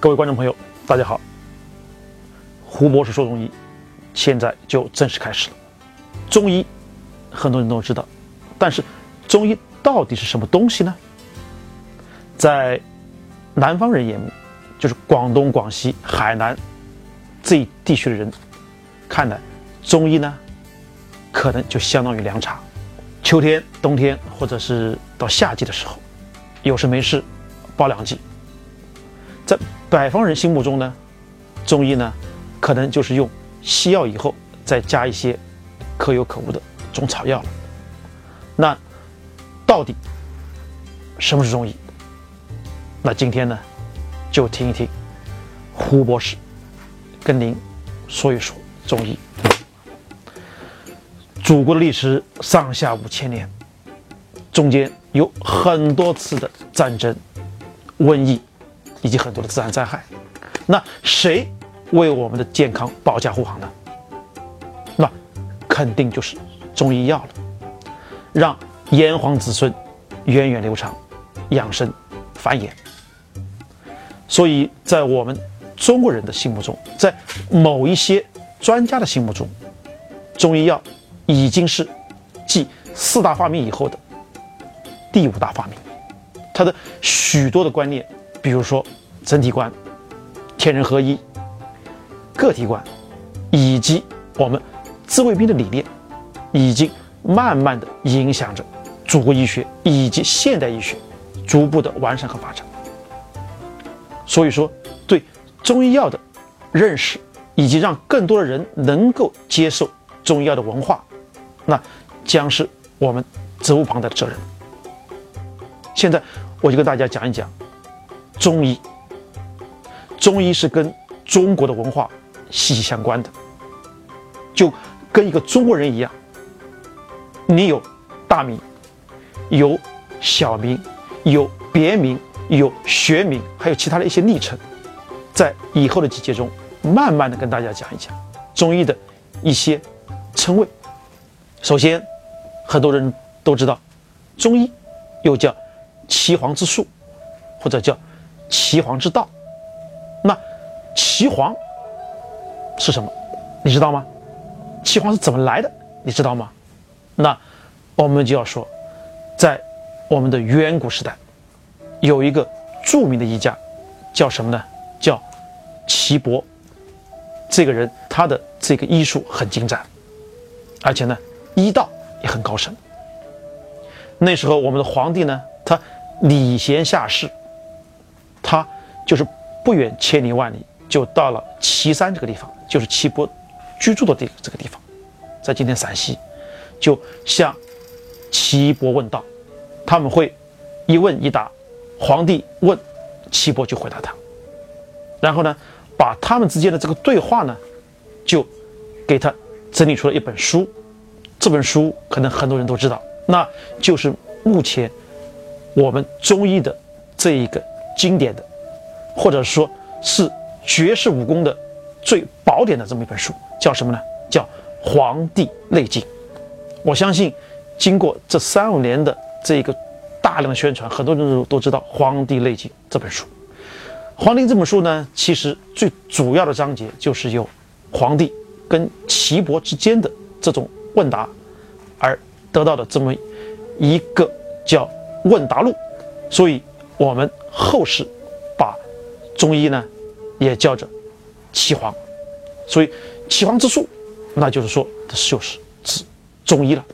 各位观众朋友，大家好。胡博士说中医，现在就正式开始了。中医很多人都知道，但是中医到底是什么东西呢？在南方人眼里，就是广东、广西、海南这一地区的人看来，中医呢，可能就相当于凉茶。秋天、冬天，或者是到夏季的时候，有事没事煲两剂。在北方人心目中呢，中医呢，可能就是用西药以后再加一些可有可无的中草药了。那到底什么是中医？那今天呢，就听一听胡博士跟您说一说中医。祖国的历史上下五千年，中间有很多次的战争、瘟疫。以及很多的自然灾害，那谁为我们的健康保驾护航呢？那肯定就是中医药了，让炎黄子孙源远流长、养生繁衍。所以在我们中国人的心目中，在某一些专家的心目中，中医药已经是继四大发明以后的第五大发明，它的许多的观念。比如说，整体观、天人合一、个体观，以及我们自卫兵的理念，已经慢慢的影响着祖国医学以及现代医学逐步的完善和发展。所以说，对中医药的认识，以及让更多的人能够接受中医药的文化，那将是我们责无旁贷的责任。现在，我就跟大家讲一讲。中医，中医是跟中国的文化息息相关的，就跟一个中国人一样，你有大名，有小名，有别名，有学名，还有其他的一些昵称，在以后的几节中，慢慢的跟大家讲一讲中医的一些称谓。首先，很多人都知道，中医又叫岐黄之术，或者叫。岐黄之道，那岐黄是什么？你知道吗？岐黄是怎么来的？你知道吗？那我们就要说，在我们的远古时代，有一个著名的医家，叫什么呢？叫岐伯。这个人他的这个医术很精湛，而且呢，医道也很高深。那时候我们的皇帝呢，他礼贤下士。就是不远千里万里，就到了岐山这个地方，就是岐伯居住的地这个地方，在今天陕西，就向岐伯问道。他们会一问一答，皇帝问，岐伯就回答他。然后呢，把他们之间的这个对话呢，就给他整理出了一本书。这本书可能很多人都知道，那就是目前我们中医的这一个。经典的，或者说是绝世武功的最宝典的这么一本书，叫什么呢？叫《黄帝内经》。我相信，经过这三五年的这个大量的宣传，很多人都都知道《黄帝内经》这本书。《黄帝》这本书呢，其实最主要的章节就是由皇帝跟岐伯之间的这种问答而得到的这么一个叫问答录，所以。我们后世中医呢也叫着岐黄，所以岐黄之术，那就是说，它就是指中医了。